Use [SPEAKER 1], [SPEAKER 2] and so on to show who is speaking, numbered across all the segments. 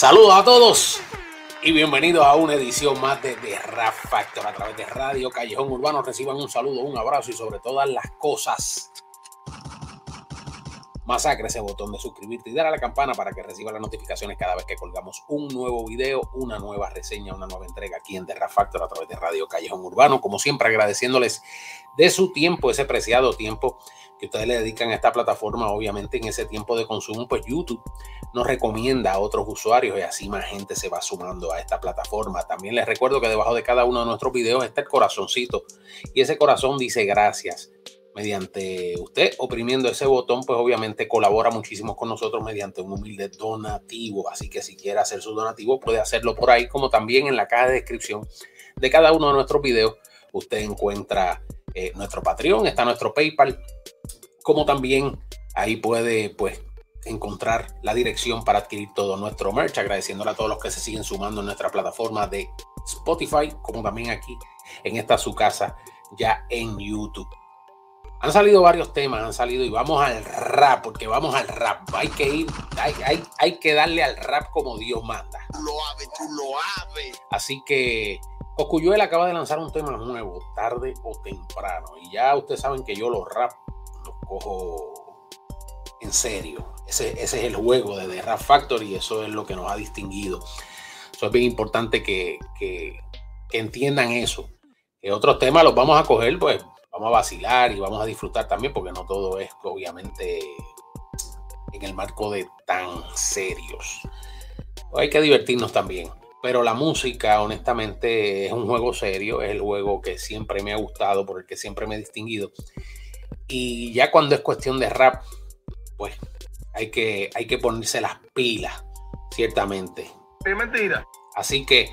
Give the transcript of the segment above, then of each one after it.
[SPEAKER 1] Saludos a todos y bienvenidos a una edición más de, The Rap Factor a través de Radio Callejón Urbano. Reciban un saludo, un abrazo y sobre todas las cosas. Masacre ese botón de suscribirte y dar a la campana para que reciba las notificaciones cada vez que colgamos un nuevo video, una nueva reseña, una nueva entrega aquí en The Factor a través de Radio Callejón Urbano. Como siempre, agradeciéndoles de su tiempo, ese preciado tiempo que ustedes le dedican a esta plataforma, obviamente en ese tiempo de consumo, pues YouTube nos recomienda a otros usuarios y así más gente se va sumando a esta plataforma. También les recuerdo que debajo de cada uno de nuestros videos está el corazoncito y ese corazón dice gracias. Mediante usted oprimiendo ese botón, pues obviamente colabora muchísimo con nosotros mediante un humilde donativo. Así que si quiere hacer su donativo, puede hacerlo por ahí, como también en la caja de descripción de cada uno de nuestros videos. Usted encuentra eh, nuestro Patreon, está nuestro PayPal, como también ahí puede pues encontrar la dirección para adquirir todo nuestro merch, agradeciéndole a todos los que se siguen sumando en nuestra plataforma de Spotify, como también aquí en esta su casa ya en YouTube. Han salido varios temas, han salido y vamos al rap, porque vamos al rap. Hay que ir, hay, hay, hay que darle al rap como Dios manda. Lo ave, tú lo ave. Así que Cocuyuela acaba de lanzar un tema nuevo, tarde o temprano. Y ya ustedes saben que yo los rap cojo en serio. Ese, es el juego de The Rap Factory y eso es lo que nos ha distinguido. Eso es bien importante que, que, entiendan eso. Que otros temas los vamos a coger, pues vamos a vacilar y vamos a disfrutar también, porque no todo es obviamente en el marco de tan serios. Hay que divertirnos también. Pero la música, honestamente, es un juego serio, es el juego que siempre me ha gustado, por el que siempre me he distinguido. Y ya cuando es cuestión de rap, pues hay que, hay que ponerse las pilas, ciertamente.
[SPEAKER 2] Es mentira.
[SPEAKER 1] Así que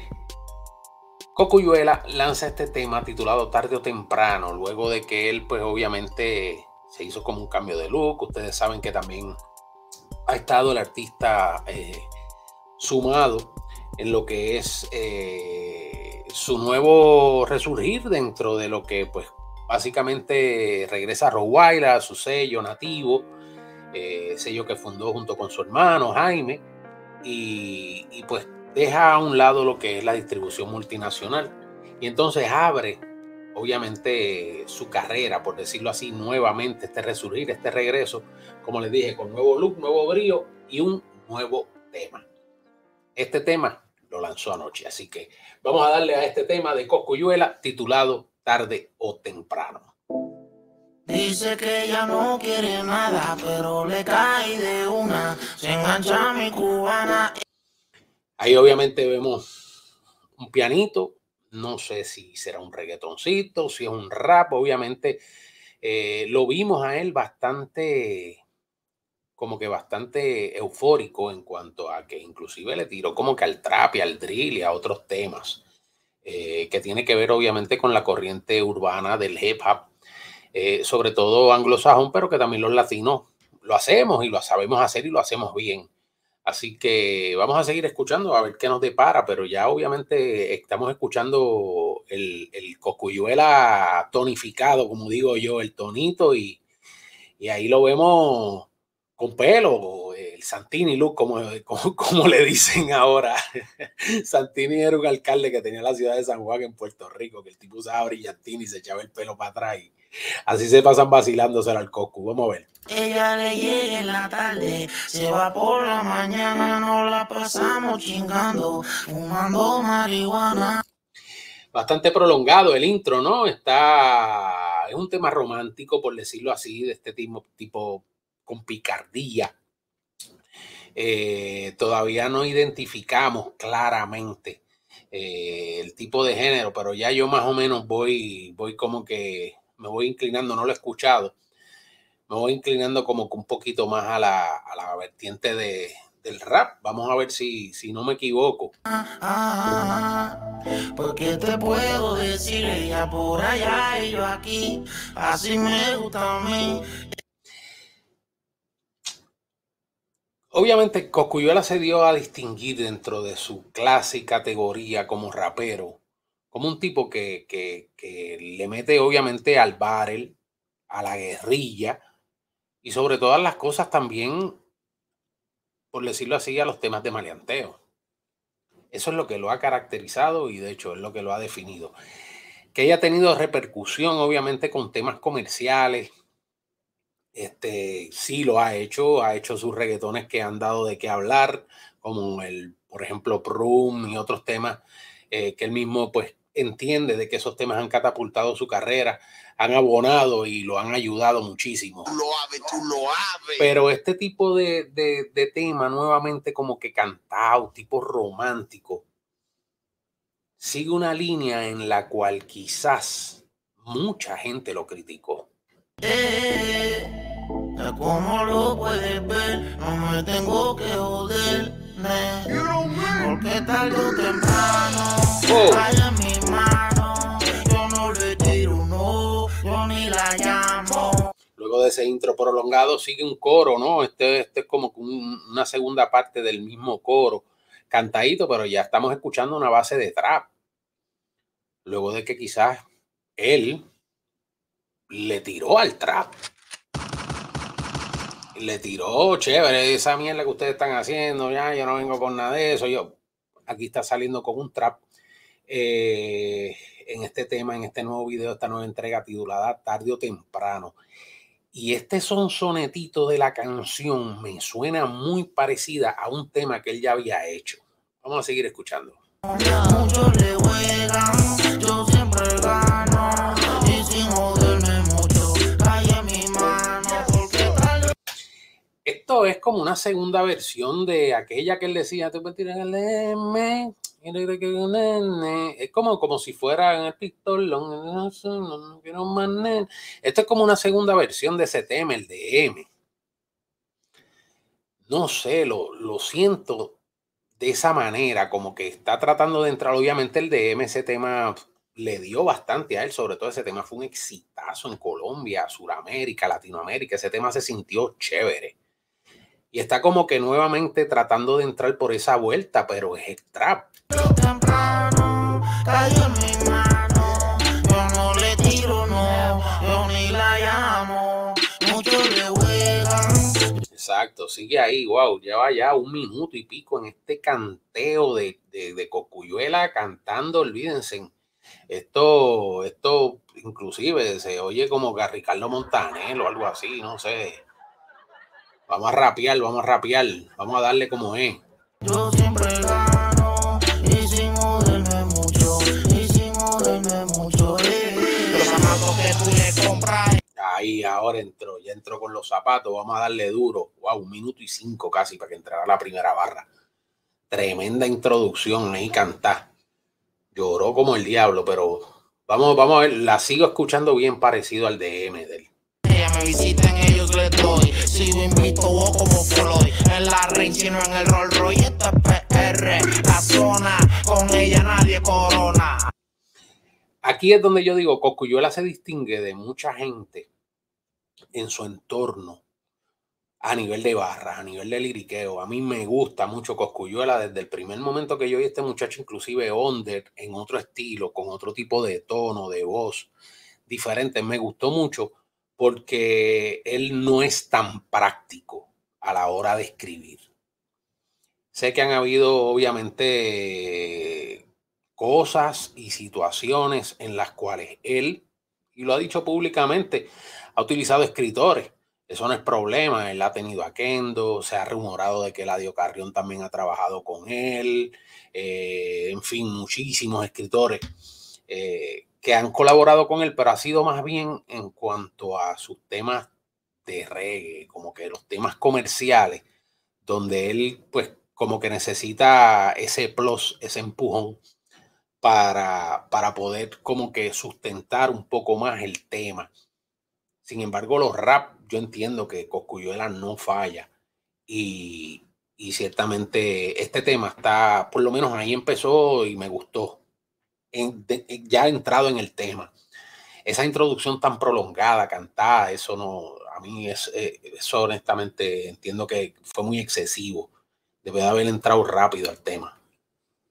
[SPEAKER 1] Cocuyuela lanza este tema titulado Tarde o Temprano, luego de que él, pues obviamente, se hizo como un cambio de look. Ustedes saben que también ha estado el artista eh, sumado en lo que es eh, su nuevo resurgir dentro de lo que pues básicamente regresa a Rottweiler, su sello nativo, eh, sello que fundó junto con su hermano Jaime, y, y, pues deja a un lado lo que es la distribución multinacional. Y entonces abre, obviamente, su carrera, por decirlo así, nuevamente, este resurgir, este regreso, como les dije, con nuevo look, nuevo brío y un nuevo tema. Este tema lo lanzó anoche. Así que vamos a darle a este tema de Coscuyuela titulado Tarde o Temprano.
[SPEAKER 3] Dice que ya no quiere nada, pero le cae de una, se engancha mi cubana.
[SPEAKER 1] Ahí obviamente vemos un pianito, no sé si será un reggaetoncito, si es un rap, obviamente eh, lo vimos a él bastante como que bastante eufórico en cuanto a que inclusive le tiró como que al trap y al drill y a otros temas, eh, que tiene que ver obviamente con la corriente urbana del hip hop, eh, sobre todo anglosajón, pero que también los latinos lo hacemos y lo sabemos hacer y lo hacemos bien. Así que vamos a seguir escuchando a ver qué nos depara, pero ya obviamente estamos escuchando el, el coscuyuela tonificado, como digo yo, el tonito, y, y ahí lo vemos con pelo, el Santini look, como, como, como, le dicen ahora. Santini era un alcalde que tenía la ciudad de San Juan en Puerto Rico, que el tipo usaba brillantini y se echaba el pelo para atrás. Y así se pasan vacilándose al coco. Vamos a ver.
[SPEAKER 3] Ella le llega en la tarde, se va por la mañana, no la pasamos chingando, fumando marihuana.
[SPEAKER 1] Bastante prolongado el intro, ¿no? Está. Es un tema romántico, por decirlo así, de este tipo, tipo con picardía. Eh, todavía no identificamos claramente eh, el tipo de género, pero ya yo más o menos voy, voy como que me voy inclinando, no lo he escuchado, me voy inclinando como que un poquito más a la, a la vertiente de, del rap. Vamos a ver si, si no me equivoco.
[SPEAKER 3] Ah, porque te puedo decir ella por allá yo aquí, así me gusta a mí.
[SPEAKER 1] Obviamente, Coscuyuela se dio a distinguir dentro de su clase y categoría como rapero, como un tipo que, que, le mete obviamente al barrel, a la guerrilla y sobre todas las cosas también, por decirlo así, a los temas de maleanteo. Eso es lo que lo ha caracterizado y de hecho es lo que lo ha definido. Que haya tenido repercusión, obviamente, con temas comerciales. Este sí lo ha hecho, ha hecho sus reggaetones que han dado de qué hablar, como el, por ejemplo, Prum y otros temas eh, que él mismo, pues, entiende de que esos temas han catapultado su carrera, han abonado y lo han ayudado muchísimo. Pero este tipo de, de, tema, nuevamente como que cantado, tipo romántico, sigue una línea en la cual quizás mucha gente lo criticó.
[SPEAKER 3] Eh, como lo puedes ver, no me tengo que joder, porque tarde o temprano, oh. mi mano, yo no le tiro no, yo ni la llamo.
[SPEAKER 1] Luego de ese intro prolongado sigue un coro, ¿no? Este, este es como una segunda parte del mismo coro, cantadito, pero ya estamos escuchando una base de trap. Luego de que quizás él le tiró al trap le tiró, chévere, esa mierda que ustedes están haciendo, ya, yo no vengo con nada de eso. Yo, aquí está saliendo con un trap eh, en este tema, en este nuevo video, esta nueva entrega titulada Tarde o Temprano. Y este son sonetito de la canción me suena muy parecida a un tema que él ya había hecho. Vamos a seguir escuchando. Esto es como una segunda versión de aquella que él decía, tú puedes tirar el M, es como, como si fuera en el pistolón. Esto es como una segunda versión de ese tema, el de M. No sé, lo, lo siento de esa manera, como que está tratando de entrar. Obviamente el de M, ese tema le dio bastante a él, sobre todo ese tema fue un exitazo en Colombia, Suramérica, Latinoamérica. Ese tema se sintió chévere y está como que nuevamente tratando de entrar por esa vuelta, pero es el trap. Exacto, sigue ahí, wow, lleva ya un minuto y pico en este canteo de, de, de Cocuyuela cantando, olvídense. Esto, esto inclusive se oye como Garricardo Montanel o algo así, no sé. Vamos a rapear, vamos a rapear, vamos a darle como es. Yo siempre gano y sin joderme mucho, y sin joderme mucho. Eh. Los zapatos que tú le compras. Ahí, ahora entró, ya entró con los zapatos, vamos a darle duro. Wow, un minuto y cinco casi para que entrara la primera barra. Tremenda introducción ahí cantar. Lloró como el diablo, pero vamos, vamos a ver, la sigo escuchando bien parecido al DM del me visiten, ellos Aquí es donde yo digo, Cocuyuela se distingue de mucha gente en su entorno a nivel de barras, a nivel de liriqueo. A mí me gusta mucho Coscuyuela desde el primer momento que yo vi este muchacho, inclusive under, en otro estilo, con otro tipo de tono, de voz diferente. Me gustó mucho porque él no es tan práctico a la hora de escribir. Sé que han habido obviamente cosas y situaciones en las cuales él, y lo ha dicho públicamente, ha utilizado escritores. Eso no es problema. Él ha tenido a Kendo, se ha rumorado de que Ladio Carrión también ha trabajado con él. Eh, en fin, muchísimos escritores eh, que han colaborado con él, pero ha sido más bien en cuanto a sus temas de reggae, como que los temas comerciales, donde él pues como que necesita ese plus, ese empujón para, para poder como que sustentar un poco más el tema. Sin embargo, los rap, yo entiendo que Coscuyuela no falla y, y ciertamente este tema está, por lo menos ahí empezó y me gustó ya ha entrado en el tema. Esa introducción tan prolongada, cantada, eso no, a mí es, eh, eso honestamente entiendo que fue muy excesivo. Debe de haber entrado rápido al tema.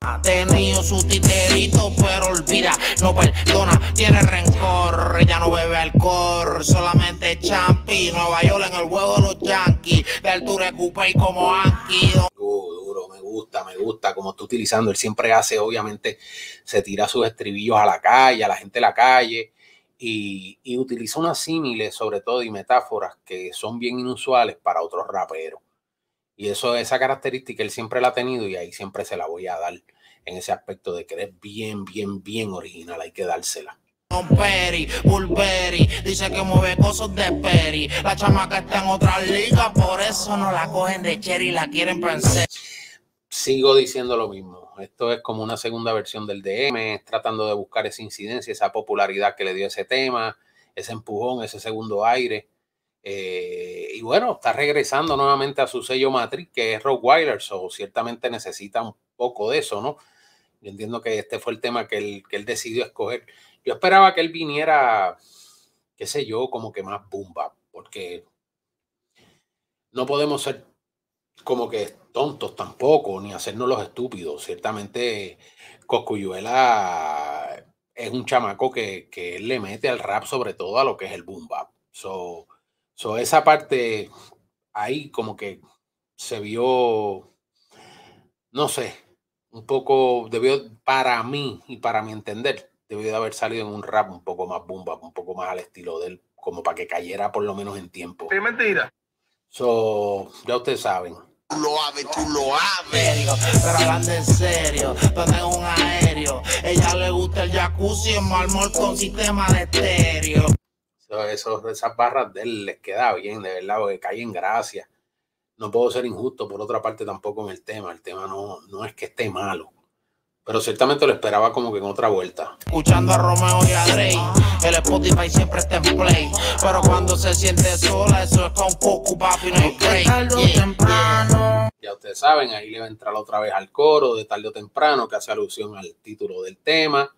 [SPEAKER 1] Ha tenido su titerito, pero olvida, no perdona, tiene rencor. Ella no bebe alcohol, solamente champi. Nueva York en el huevo de los yankees, de altura y como Anki. Duro, me gusta, me gusta como está utilizando. Él siempre hace, obviamente, se tira sus estribillos a la calle, a la gente de la calle, y, utiliza unas símiles, sobre todo, y metáforas que son bien inusuales para otros raperos. Y eso, esa característica él siempre la ha tenido y ahí siempre se la voy a dar en ese aspecto de que es bien, bien, bien original. Hay que dársela.
[SPEAKER 3] Peri, Bulberi, dice que mueve cosas de Peri. La chamaca está en otra liga, por eso no la cogen de Cherry, la quieren pensar.
[SPEAKER 1] Sigo diciendo lo mismo. Esto es como una segunda versión del DM, tratando de buscar esa incidencia, esa popularidad que le dio ese tema, ese empujón, ese segundo aire. Eh, y bueno, está regresando nuevamente a su sello matriz, que es Rockwiler, o ciertamente necesita un poco de eso, ¿no? Yo entiendo que este fue el tema que él, que él decidió escoger. Yo esperaba que él viniera, qué sé yo, como que más bumba, porque no podemos ser como que tontos tampoco, ni hacernos los estúpidos. Ciertamente, Coscuyuela es un chamaco que, que le mete al rap, sobre todo a lo que es el boom bap. So, so esa parte ahí como que se vio, no sé, un poco, debió, para mí y para mi entender, debió de haber salido en un rap un poco más boom un poco más al estilo de él, como para que cayera por lo menos en tiempo.
[SPEAKER 2] Es mentira.
[SPEAKER 1] So, ya ustedes saben.
[SPEAKER 3] Tú lo haces, tú lo haces. Pero hablando en serio, tengo un aéreo. Ella le gusta el jacuzzi en mármol con sistema de estéreo.
[SPEAKER 1] eso, esas barras de él les queda bien, de verdad, porque cae en gracia. No puedo ser injusto, por otra parte, tampoco en el tema. El tema no, no es que esté malo pero ciertamente lo esperaba como que en otra vuelta.
[SPEAKER 3] Escuchando a Romeo y a Drake, el Spotify siempre está en play, pero cuando se siente sola, eso es con Coco, papi, no hay break. temprano.
[SPEAKER 1] Ya ustedes saben, ahí le va a entrar otra vez al coro de tarde o temprano, que hace alusión al título del tema.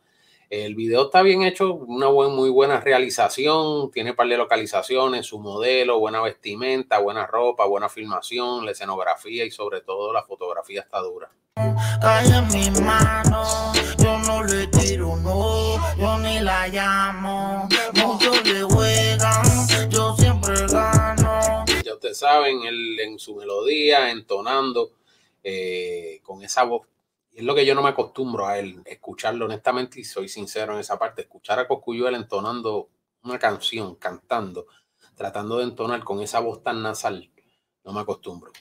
[SPEAKER 1] El video está bien hecho, una muy buena realización, tiene par de localizaciones, su modelo, buena vestimenta, buena ropa, buena filmación, la escenografía y sobre todo la fotografía está dura.
[SPEAKER 3] Cae en mi mano, yo no le tiro, no, yo ni la llamo. Muchos le juegan, yo siempre gano.
[SPEAKER 1] Ya ustedes saben, él en su melodía, entonando eh, con esa voz. Es lo que yo no me acostumbro a él, escucharlo honestamente, y soy sincero en esa parte, escuchar a Coscuyuela entonando una canción, cantando, tratando de entonar con esa voz tan nasal, no me acostumbro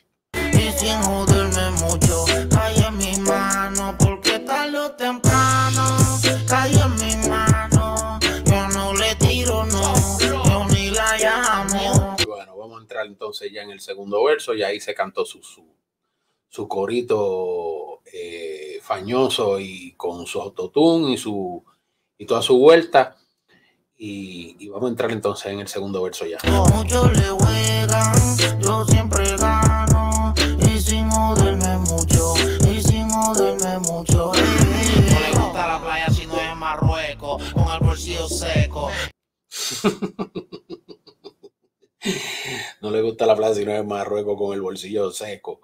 [SPEAKER 3] sin joderme mucho. Cae en mi mano, porque tarde o temprano cae en mi mano. Yo no le tiro, no, yo ni la llamo.
[SPEAKER 1] Bueno, vamos a entrar entonces ya en el segundo verso, y ahí se cantó su, su, su corito eh, fañoso y con su autotune y su y toda su vuelta. Y, y, vamos a entrar entonces en el segundo verso ya.
[SPEAKER 3] Muchos le juegan, yo siempre gano no le gusta la playa si no es Marruecos con el bolsillo seco.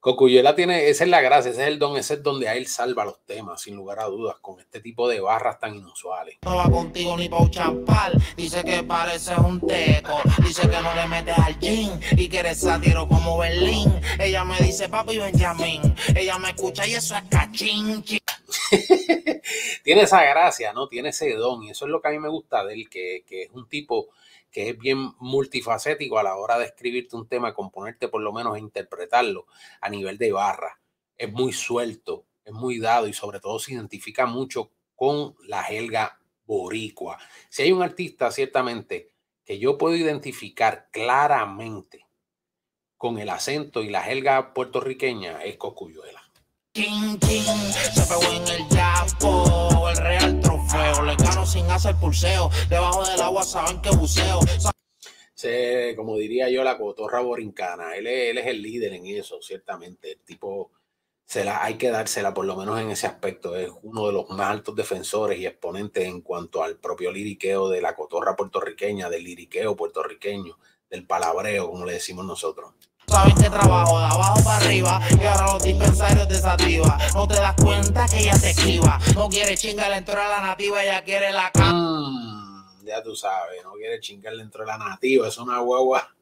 [SPEAKER 1] Cocuyela tiene, esa es la gracia, ese es el don, ese es donde a él salva los temas, sin lugar a dudas, con este tipo de barras tan inusuales.
[SPEAKER 3] No va contigo ni pa' champal, dice que pareces un teco, dice que no le metes al jean y que eres sátiro como Berlín. Ella me dice papi Benjamín, ella me escucha y eso es cachinchi.
[SPEAKER 1] tiene esa gracia, ¿no? Tiene ese don y eso es lo que a mí me gusta de él, que, que es un tipo que es bien multifacético a la hora de escribirte un tema, componerte por lo menos e interpretarlo a nivel de barra. Es muy suelto, es muy dado y sobre todo se identifica mucho con la jelga boricua. Si hay un artista, ciertamente, que yo puedo identificar claramente con el acento y la jelga puertorriqueña, es Cocuyuela.
[SPEAKER 3] Chin, chin, se pegó en el yapo, el real trofeo. Le gano sin hacer pulseo. Debajo del agua saben que buceo.
[SPEAKER 1] Se, como diría yo, la cotorra borincana. Él es, él es el líder en eso, ciertamente. El tipo se la, hay que dársela, por lo menos en ese aspecto. Es uno de los más altos defensores y exponentes en cuanto al propio liriqueo de la cotorra puertorriqueña, del liriqueo puertorriqueño, del palabreo, como le decimos nosotros.
[SPEAKER 3] Saben que trabajo de abajo para arriba y ahora los dispensarios desativa. No te das cuenta que ella te esquiva. No quiere chingar dentro de la nativa, ella quiere la
[SPEAKER 1] mm, ya tú sabes, no quiere chingar dentro de la nativa. Es una guagua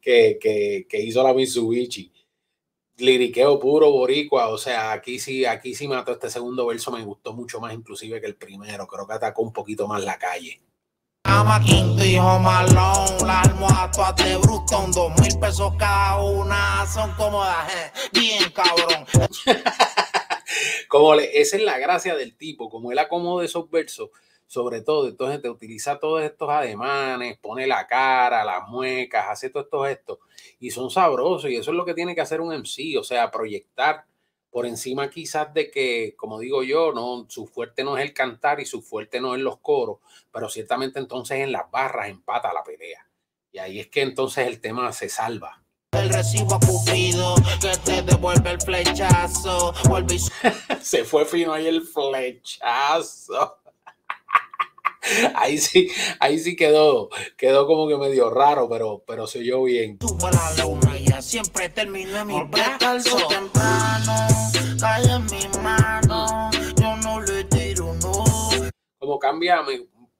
[SPEAKER 1] que, que, que hizo la Mitsubishi. liriqueo puro boricua, o sea, aquí sí, aquí sí mató este segundo verso, me gustó mucho más inclusive que el primero, creo que atacó un poquito más la calle.
[SPEAKER 3] Ama Quinto y Malone, la almohada de Bruston, dos mil pesos cada una, son cómodas, bien cabrón.
[SPEAKER 1] como le, esa es la gracia del tipo, como él acomoda esos versos, sobre todo, entonces te utiliza todos estos ademanes, pone la cara, las muecas, hace todos estos gestos y son sabrosos y eso es lo que tiene que hacer un MC, o sea, proyectar por encima quizás de que, como digo yo, no, su fuerte no es el cantar y su fuerte no es los coros, pero ciertamente entonces en las barras empata la pelea. Y ahí es que entonces el tema se salva.
[SPEAKER 3] El recibo Cupido que te devuelve el flechazo.
[SPEAKER 1] se fue fino ahí el flechazo. ahí sí, ahí sí quedó, quedó como que medio raro, pero, pero se oyó bien.
[SPEAKER 3] la luna y siempre termino en mi brazo. temprano, cae en mi mano, yo no le tiro, no.
[SPEAKER 1] Como cambia,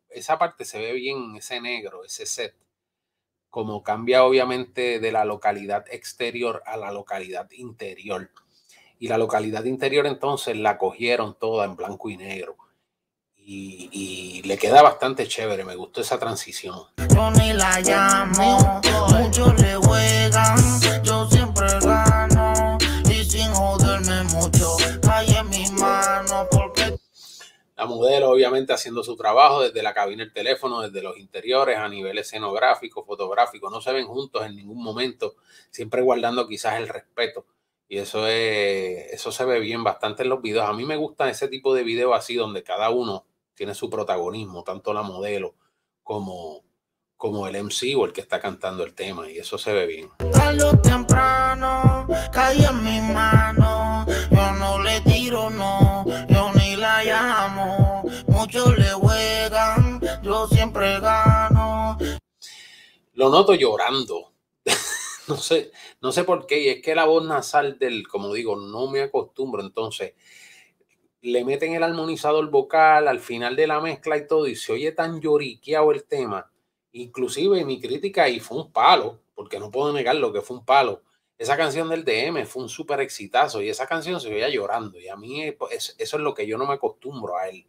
[SPEAKER 1] esa parte se ve bien, ese negro, ese set. Como cambia obviamente de la localidad exterior a la localidad interior. Y la localidad interior entonces la cogieron toda en blanco y negro y, le queda bastante chévere, me gustó esa transición.
[SPEAKER 3] Yo ni la llamo, muchos le juegan, yo siempre gano y sin joderme mucho, hay en mis manos porque...
[SPEAKER 1] La modelo obviamente haciendo su trabajo desde la cabina del teléfono, desde los interiores a nivel escenográfico, fotográfico, no se ven juntos en ningún momento, siempre guardando quizás el respeto. Y eso es, eso se ve bien bastante en los videos. A mí me gustan ese tipo de videos así donde cada uno tiene su protagonismo, tanto la modelo como, como el MC o el que está cantando el tema, y eso se ve bien.
[SPEAKER 3] temprano, cae en mi mano, yo no le tiro, no, yo ni la llamo, muchos le juegan, yo siempre gano.
[SPEAKER 1] Lo noto llorando. no sé, no sé por qué, y es que la voz nasal del, como digo, no me acostumbro, entonces le meten el armonizador vocal al final de la mezcla y todo, y se oye tan lloriqueado el tema. Inclusive mi crítica ahí fue un palo, porque no puedo negar lo que fue un palo. Esa canción del DM fue un súper exitazo y esa canción se veía llorando. Y a mí eso es lo que yo no me acostumbro a él.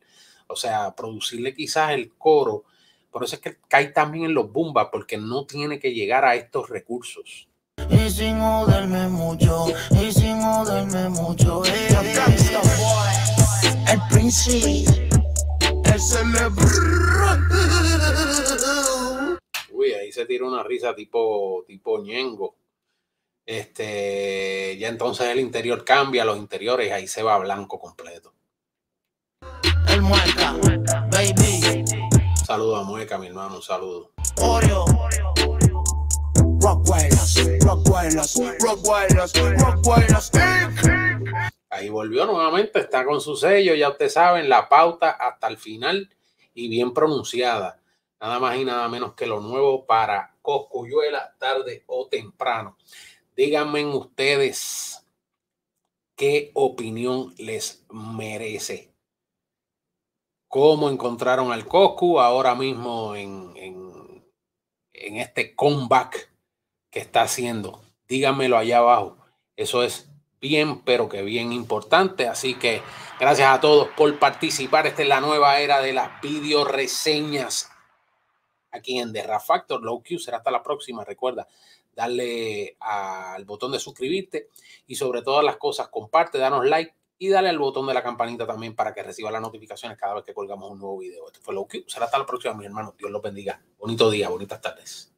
[SPEAKER 1] O sea, producirle quizás el coro. Por eso es que cae también en los bumbas, porque no tiene que llegar a estos recursos.
[SPEAKER 3] Y sin mucho, y sin mucho. Eh el príncipe, el celebrón.
[SPEAKER 1] Uy, ahí se tira una risa tipo, tipo ñengo. Este, ya entonces el interior cambia, los interiores, ahí se va blanco completo.
[SPEAKER 3] El mueca, baby.
[SPEAKER 1] Saludo a Mueca, mi hermano, un saludo.
[SPEAKER 3] Oreo. Rockwellers, Rockwellers, Rockwellers, Rockwellers,
[SPEAKER 1] Ahí volvió nuevamente, está con su sello, ya ustedes saben, la pauta hasta el final y bien pronunciada. Nada más y nada menos que lo nuevo para Coscuyuela, tarde o temprano. Díganme ustedes qué opinión les merece. ¿Cómo encontraron al Coscu ahora mismo en, en, en este comeback que está haciendo? Díganmelo allá abajo. Eso es bien, pero que bien importante. Así que gracias a todos por participar. Esta es la nueva era de las video reseñas aquí en The Factor. Low Q será hasta la próxima. Recuerda darle al botón de suscribirte y sobre todas las cosas comparte, danos like y dale al botón de la campanita también para que reciba las notificaciones cada vez que colgamos un nuevo video. Esto fue Low Q. Será hasta la próxima, mi hermano. Dios los bendiga. Bonito día, bonitas tardes.